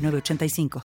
985.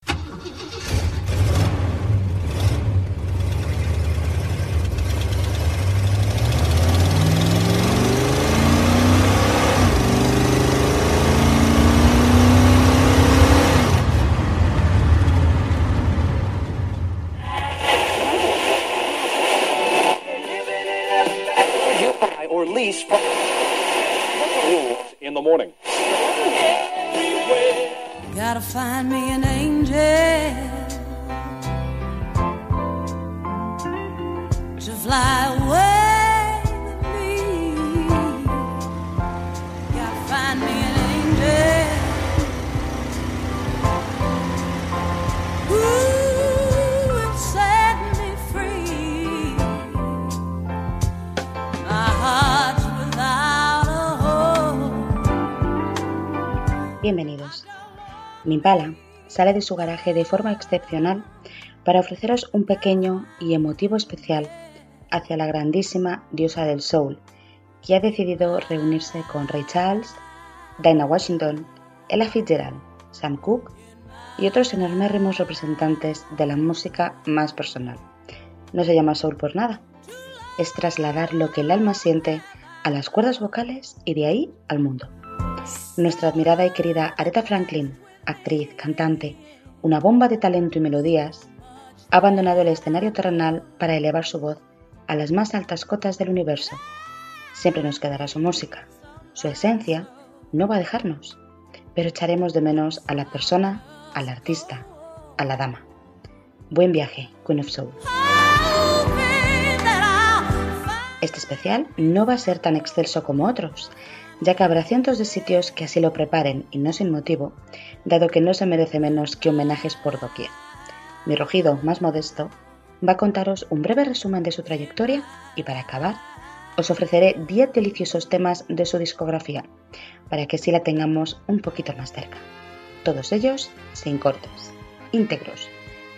Bienvenidos. Impala sale de su garaje de forma excepcional para ofreceros un pequeño y emotivo especial hacia la grandísima diosa del soul, que ha decidido reunirse con Ray Charles, Dinah Washington, Ella Fitzgerald, Sam Cooke y otros enormérrimos representantes de la música más personal. No se llama soul por nada, es trasladar lo que el alma siente a las cuerdas vocales y de ahí al mundo. Nuestra admirada y querida Aretha Franklin, actriz, cantante, una bomba de talento y melodías, ha abandonado el escenario terrenal para elevar su voz a las más altas cotas del universo. Siempre nos quedará su música, su esencia no va a dejarnos, pero echaremos de menos a la persona, al artista, a la dama. Buen viaje, Queen of Soul. Este especial no va a ser tan excelso como otros, ya que habrá cientos de sitios que así lo preparen y no sin motivo, dado que no se merece menos que homenajes por doquier. Mi rojido más modesto va a contaros un breve resumen de su trayectoria y para acabar os ofreceré 10 deliciosos temas de su discografía, para que así la tengamos un poquito más cerca. Todos ellos sin cortes, íntegros,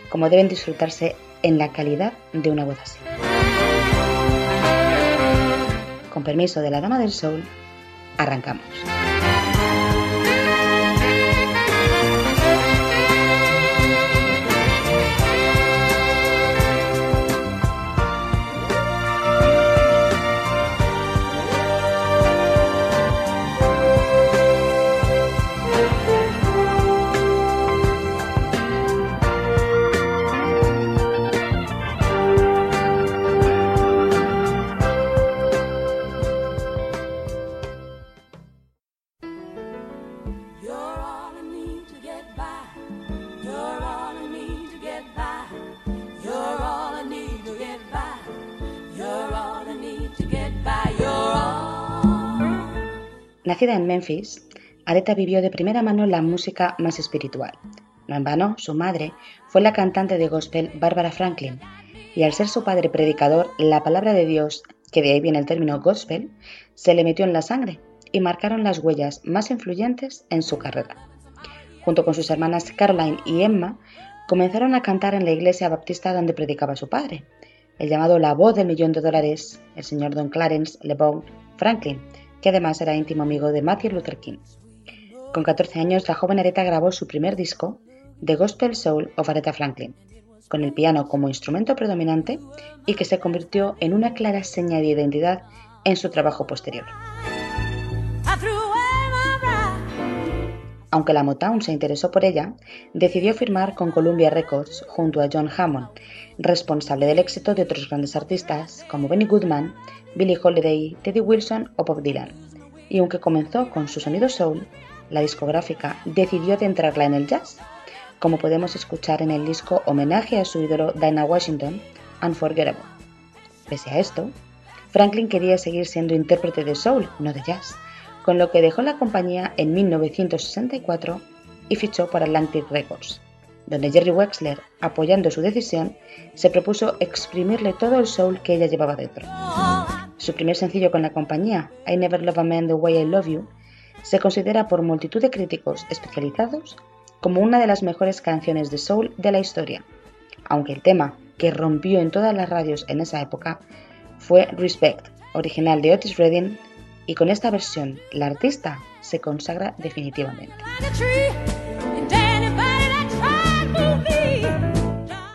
como deben disfrutarse en la calidad de una voz así. Con permiso de la Dama del Soul, arrancamos. Nacida en Memphis, Aretha vivió de primera mano la música más espiritual. No en vano, su madre fue la cantante de gospel Barbara Franklin, y al ser su padre predicador, la palabra de Dios, que de ahí viene el término gospel, se le metió en la sangre y marcaron las huellas más influyentes en su carrera. Junto con sus hermanas Caroline y Emma, comenzaron a cantar en la iglesia baptista donde predicaba su padre, el llamado La Voz del Millón de Dólares, el señor Don Clarence LeBon Franklin, que además era íntimo amigo de Martin Luther King. Con 14 años, la joven Aretha grabó su primer disco, The Gospel Soul of Aretha Franklin, con el piano como instrumento predominante y que se convirtió en una clara seña de identidad en su trabajo posterior. Aunque la Motown se interesó por ella, decidió firmar con Columbia Records junto a John Hammond, responsable del éxito de otros grandes artistas como Benny Goodman, Billie Holiday, Teddy Wilson o Bob Dylan. Y aunque comenzó con su sonido soul, la discográfica decidió adentrarla en el jazz, como podemos escuchar en el disco homenaje a su ídolo Dinah Washington, Unforgettable. Pese a esto, Franklin quería seguir siendo intérprete de soul, no de jazz, con lo que dejó la compañía en 1964 y fichó por Atlantic Records, donde Jerry Wexler, apoyando su decisión, se propuso exprimirle todo el soul que ella llevaba dentro. Su primer sencillo con la compañía, I Never Love a Man the Way I Love You, se considera por multitud de críticos especializados como una de las mejores canciones de soul de la historia, aunque el tema que rompió en todas las radios en esa época fue Respect, original de Otis Redding, y con esta versión la artista se consagra definitivamente.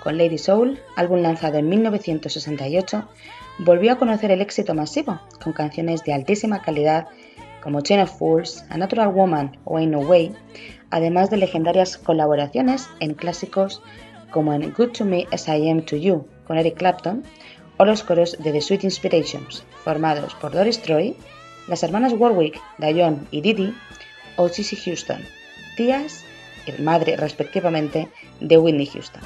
Con Lady Soul, álbum lanzado en 1968, volvió a conocer el éxito masivo, con canciones de altísima calidad como Chain of Fools, A Natural Woman o Ain't No Way, además de legendarias colaboraciones en clásicos como en Good to Me as I Am to You con Eric Clapton o los coros de The Sweet Inspirations, formados por Doris Troy, las hermanas Warwick, Diane y Didi, o Cissy Houston, tías y madre respectivamente de Whitney Houston.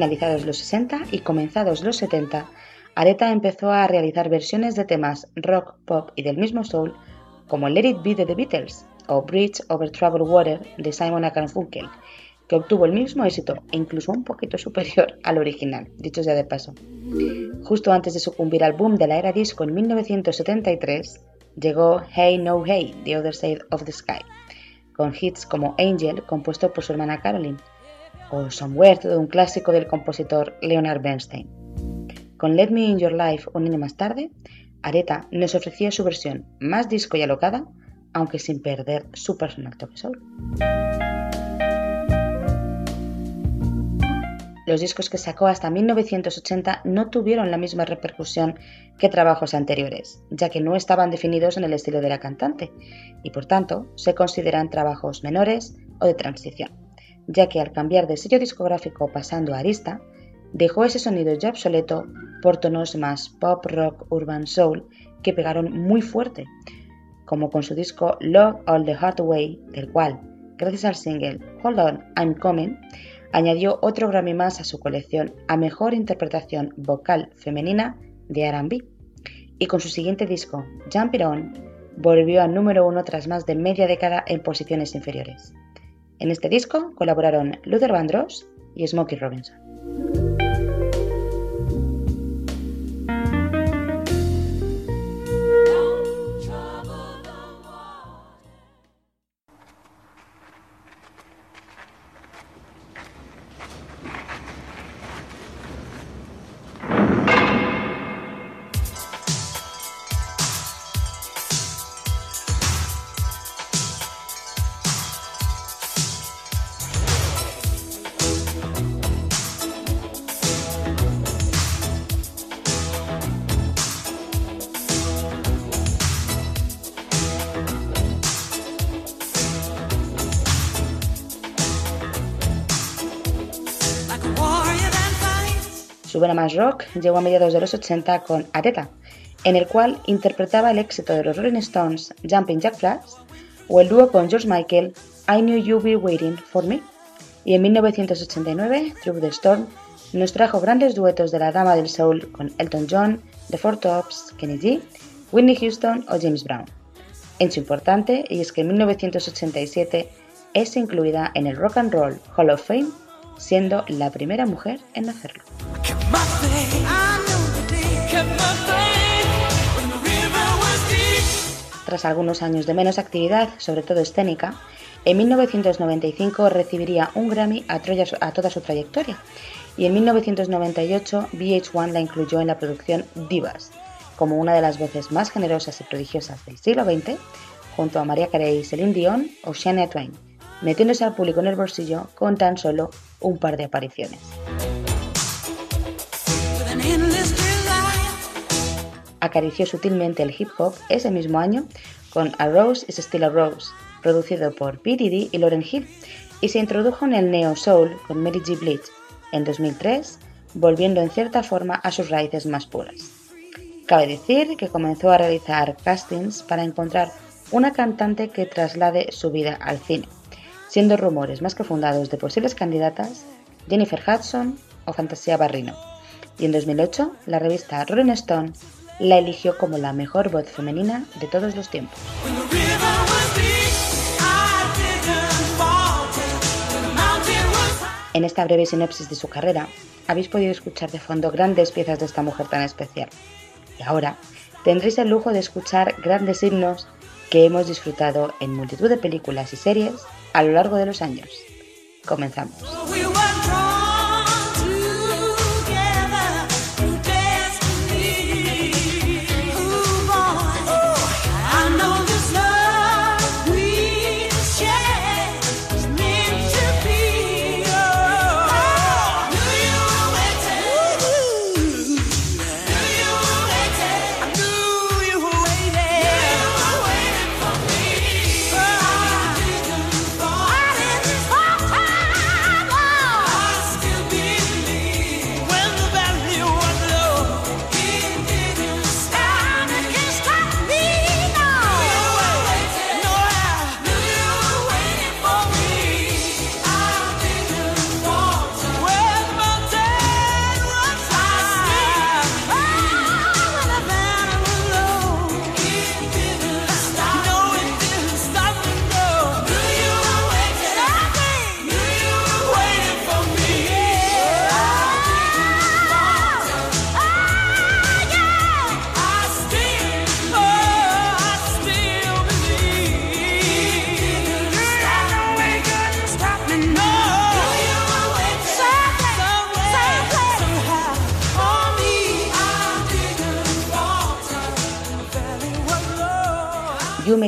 Finalizados los 60 y comenzados los 70, Aretha empezó a realizar versiones de temas rock, pop y del mismo soul, como Let It Be de The Beatles o Bridge Over Troubled Water de Simon Funkel, que obtuvo el mismo éxito e incluso un poquito superior al original, dicho sea de paso. Justo antes de sucumbir al boom de la era disco en 1973, llegó Hey No Hey, The Other Side of the Sky, con hits como Angel, compuesto por su hermana Caroline, o Somewhere, todo un clásico del compositor Leonard Bernstein. Con Let Me In Your Life un año más tarde, Aretha nos ofrecía su versión más disco y alocada, aunque sin perder su personal toque soul. Los discos que sacó hasta 1980 no tuvieron la misma repercusión que trabajos anteriores, ya que no estaban definidos en el estilo de la cantante y por tanto se consideran trabajos menores o de transición ya que al cambiar de sello discográfico pasando a Arista, dejó ese sonido ya obsoleto por tonos más pop, rock, urban soul que pegaron muy fuerte, como con su disco Love All the Hard Way, del cual, gracias al single Hold On, I'm Coming, añadió otro Grammy más a su colección a mejor interpretación vocal femenina de RB. Y con su siguiente disco, Jump It On, volvió al número uno tras más de media década en posiciones inferiores. En este disco colaboraron Luther Vandross y Smokey Robinson. Su vena más rock llegó a mediados de los 80 con Ateta, en el cual interpretaba el éxito de los Rolling Stones Jumping Jack Flash o el dúo con George Michael I Knew You'd Be Waiting for Me. Y en 1989, Through the Storm nos trajo grandes duetos de la Dama del Soul con Elton John, The Four Tops, Kenny G, Whitney Houston o James Brown. Hecho importante y es que en 1987 es incluida en el Rock and Roll Hall of Fame, siendo la primera mujer en hacerlo. Tras algunos años de menos actividad, sobre todo escénica, en 1995 recibiría un Grammy a, toda su trayectoria y en 1998 VH1 la incluyó en la producción Divas, como una de las voces más generosas y prodigiosas del siglo XX, junto a María Carey, Celine Dion o Shania Twain, metiéndose al público en el bolsillo con tan solo un par de apariciones. Acarició sutilmente el hip hop ese mismo año con A Rose is Still a Rose, producido por P. Y Lauren Hill, y se introdujo en el neo soul con Mary G. Blige en 2003, volviendo en cierta forma a sus raíces más puras. Cabe decir que comenzó a realizar castings para encontrar una cantante que traslade su vida al cine, siendo rumores más que fundados de posibles candidatas Jennifer Hudson o Fantasía Barrino. Y en 2008, la revista Rolling Stone la eligió como la mejor voz femenina de todos los tiempos. En esta breve sinopsis de su carrera, habéis podido escuchar de fondo grandes piezas de esta mujer tan especial. Y ahora tendréis el lujo de escuchar grandes himnos que hemos disfrutado en multitud de películas y series a lo largo de los años. Comenzamos.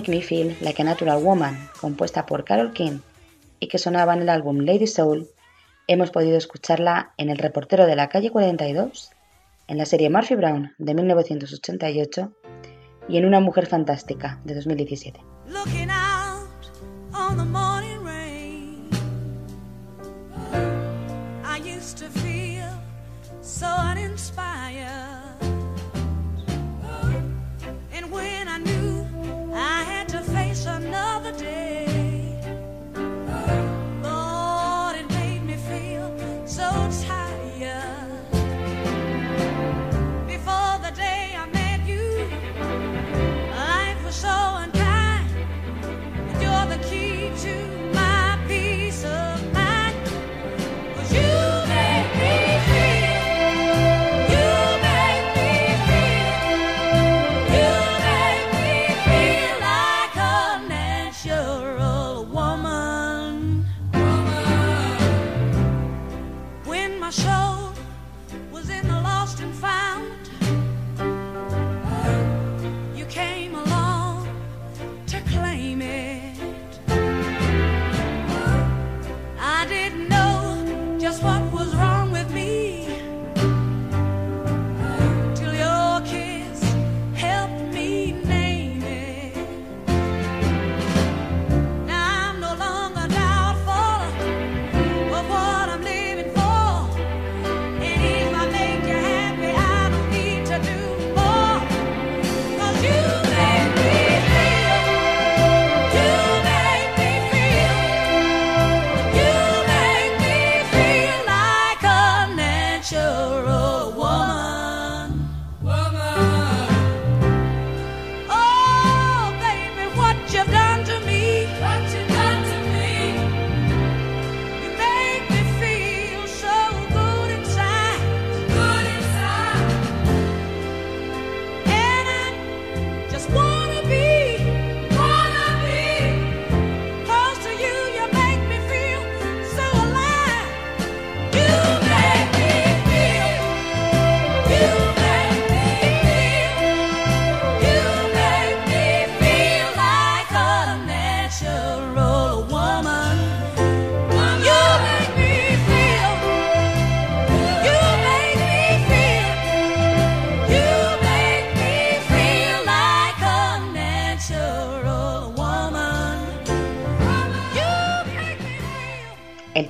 Make Me Feel Like a Natural Woman, compuesta por Carol King y que sonaba en el álbum Lady Soul, hemos podido escucharla en El reportero de la calle 42, en la serie Murphy Brown de 1988 y en Una mujer fantástica de 2017. looking out on the morning rain. I used to feel so uninspired. Natural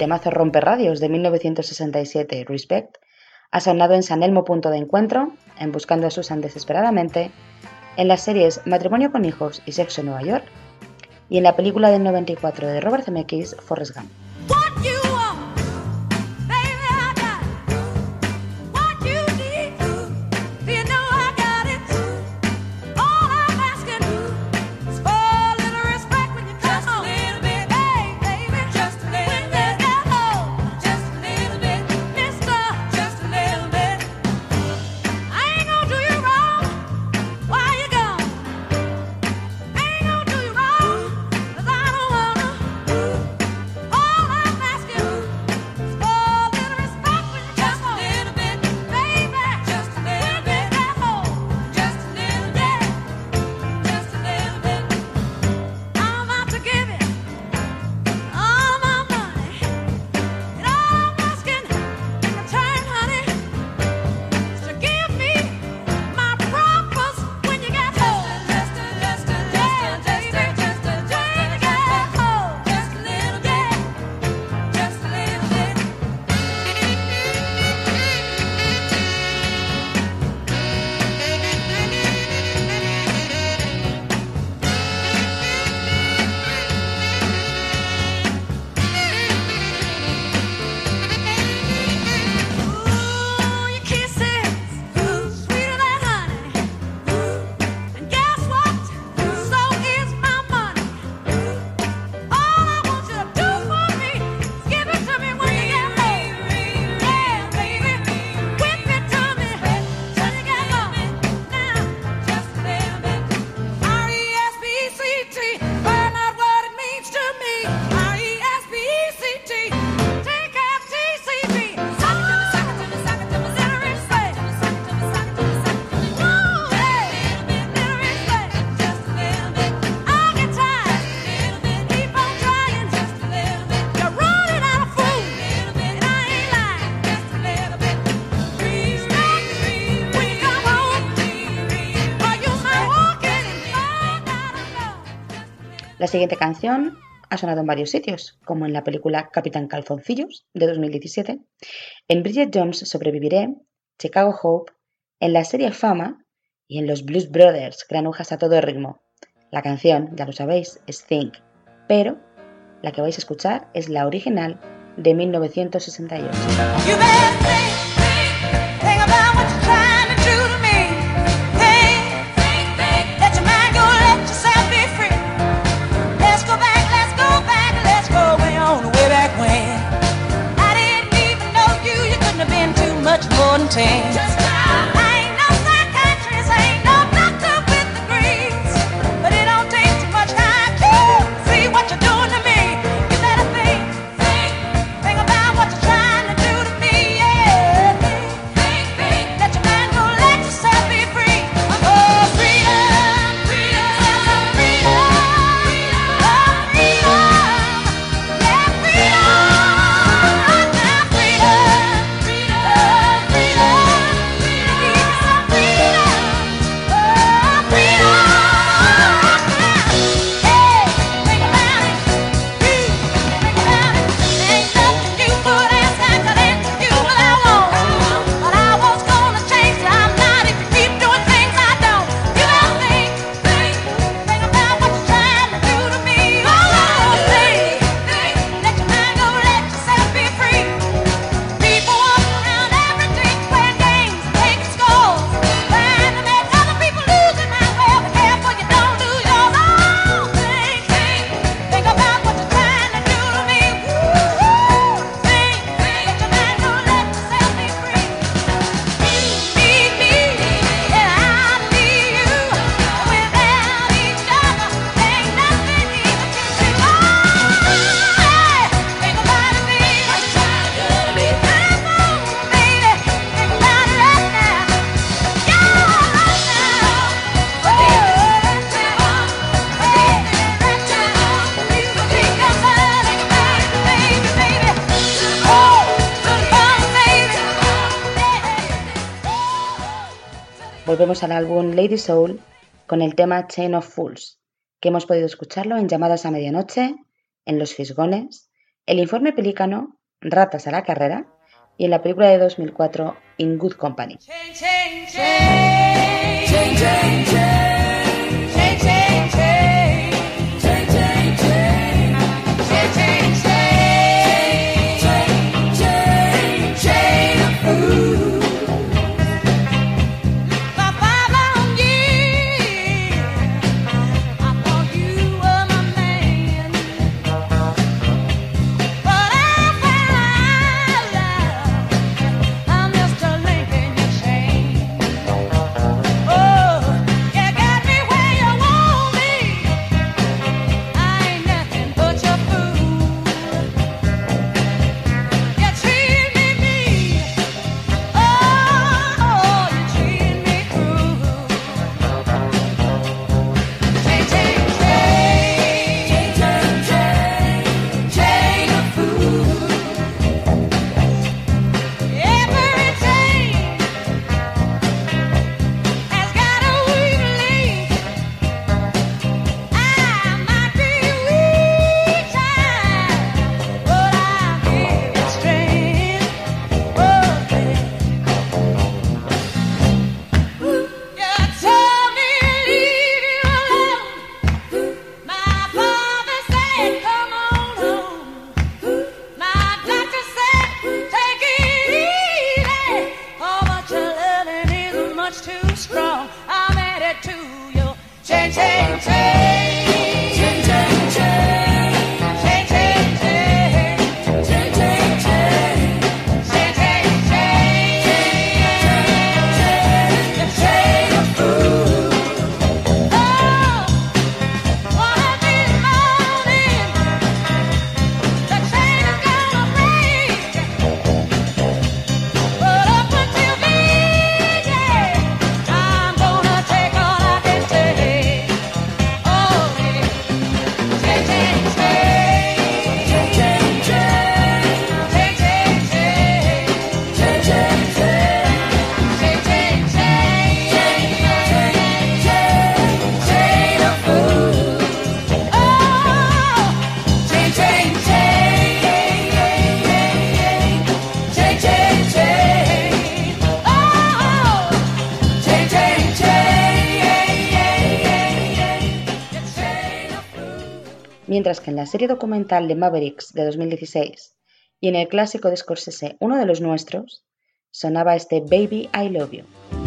temazo Rompe Radios de 1967, Respect, ha sonado en San Elmo Punto de Encuentro, en Buscando a Susan Desesperadamente, en las series Matrimonio con Hijos y Sexo en Nueva York, y en la película del 94 de Robert Zemeckis, Forrest Gump. Siguiente canción ha sonado en varios sitios, como en la película Capitán Calzoncillos de 2017, en Bridget Jones Sobreviviré, Chicago Hope, en la serie Fama y en los Blues Brothers, granujas a todo ritmo. La canción, ya lo sabéis, es Think, pero la que vais a escuchar es la original de 1968. sim Volvemos al álbum Lady Soul con el tema Chain of Fools, que hemos podido escucharlo en Llamadas a Medianoche, en Los Fisgones, El Informe Pelícano, Ratas a la Carrera y en la película de 2004 In Good Company. mientras que en la serie documental de Mavericks de 2016 y en el clásico de Scorsese, uno de los nuestros, sonaba este Baby I Love You.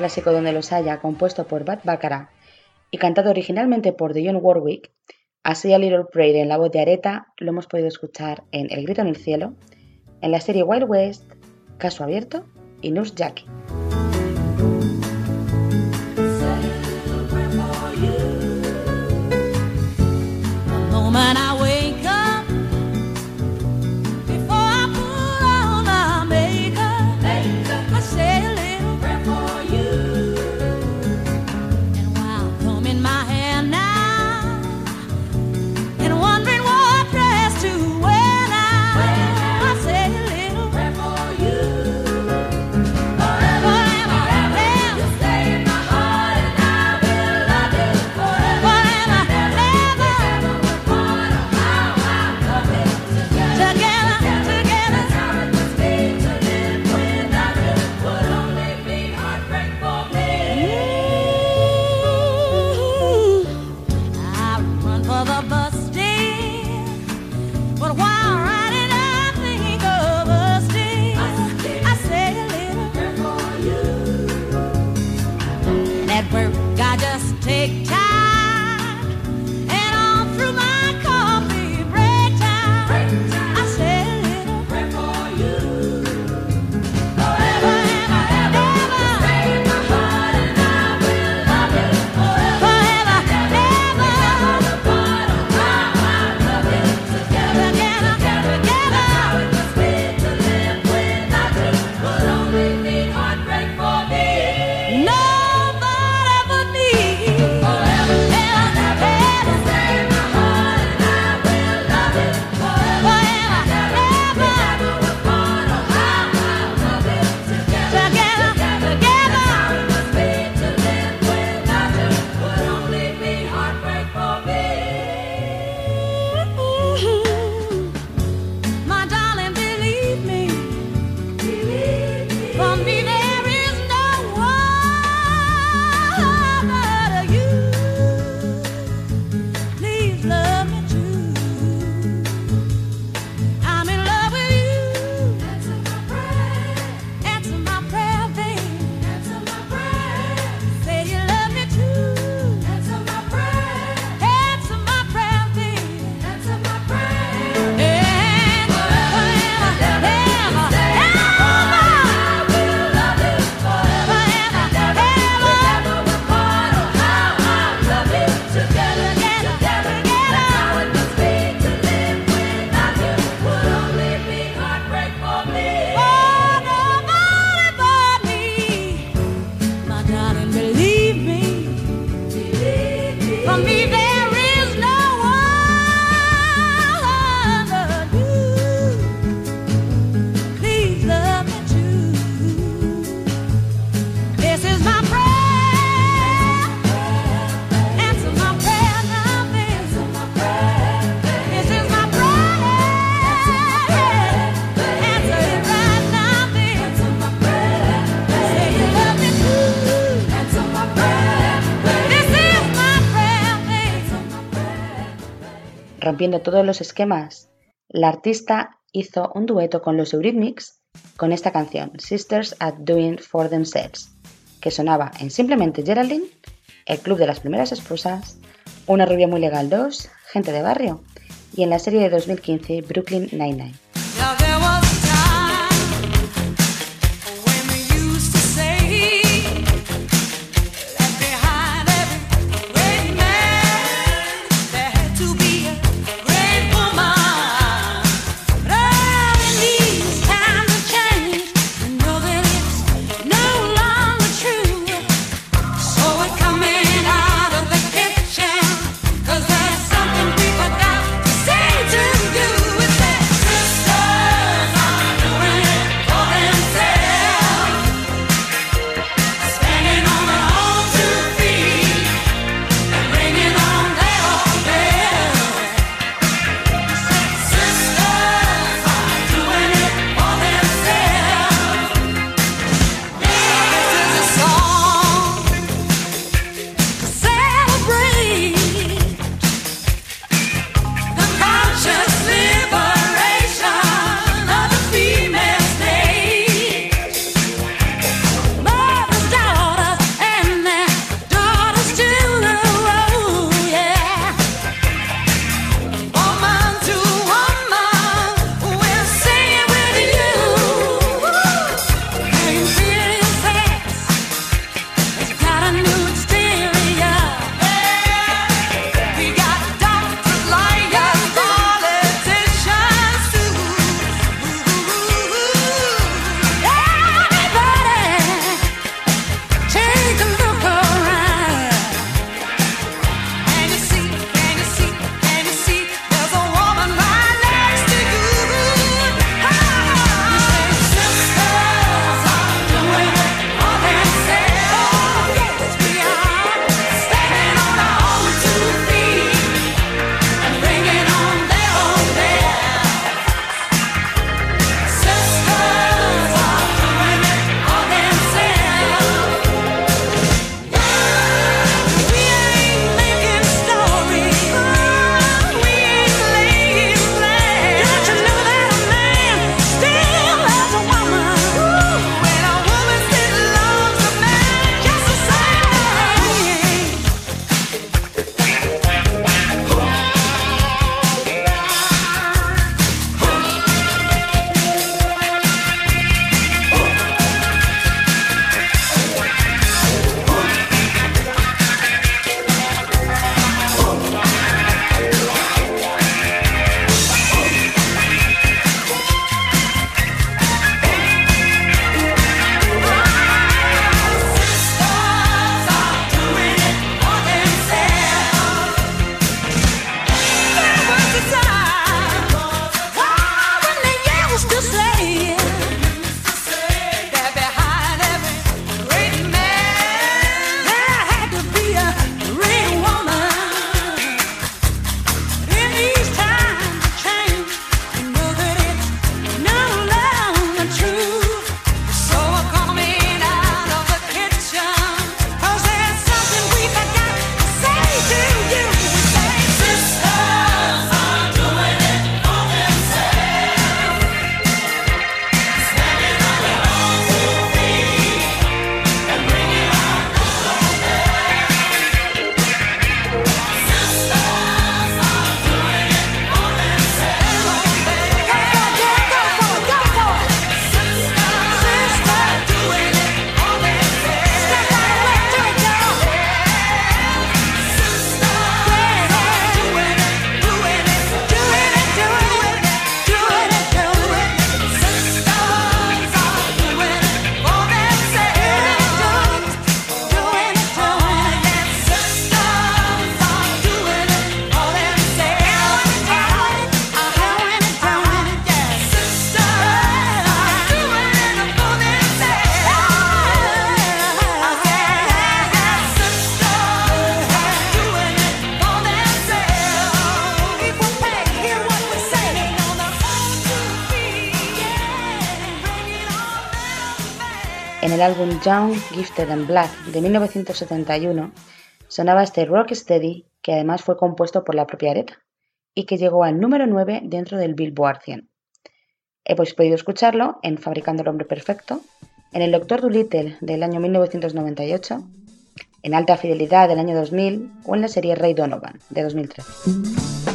clásico donde los haya, compuesto por Bud Baccarat y cantado originalmente por Dionne Warwick, así a Little Prayer en la voz de Aretha lo hemos podido escuchar en El grito en el cielo, en la serie Wild West, Caso abierto y Nurse Jackie. rompiendo todos los esquemas. La artista hizo un dueto con los Eurythmics con esta canción, Sisters at Doing for Themselves, que sonaba en Simplemente Geraldine, El Club de las Primeras Esposas, Una Rubia Muy Legal 2, Gente de Barrio y en la serie de 2015 Brooklyn Nine-Nine. Álbum Young, Gifted and Black de 1971 sonaba este Rocksteady que además fue compuesto por la propia Aretha y que llegó al número 9 dentro del Billboard 100. Hemos podido escucharlo en Fabricando el Hombre Perfecto, en El Doctor Dolittle del año 1998, en Alta Fidelidad del año 2000 o en la serie Ray Donovan de 2013.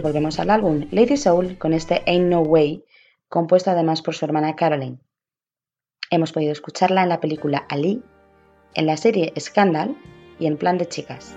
Volvemos al álbum Lady Soul con este Ain't No Way, compuesto además por su hermana Caroline. Hemos podido escucharla en la película Ali, en la serie Scandal y en Plan de Chicas.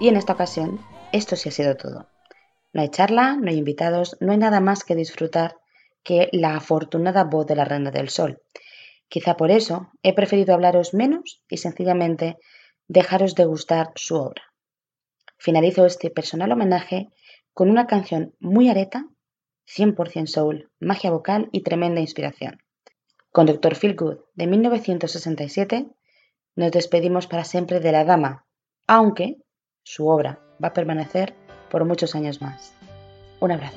Y en esta ocasión, esto sí ha sido todo. No hay charla, no hay invitados, no hay nada más que disfrutar que la afortunada voz de la Reina del Sol. Quizá por eso he preferido hablaros menos y sencillamente dejaros degustar su obra. Finalizo este personal homenaje con una canción muy areta, 100% soul, magia vocal y tremenda inspiración. Con Dr. Feel Good de 1967 nos despedimos para siempre de la dama, aunque su obra va a permanecer por muchos años más. Un abrazo.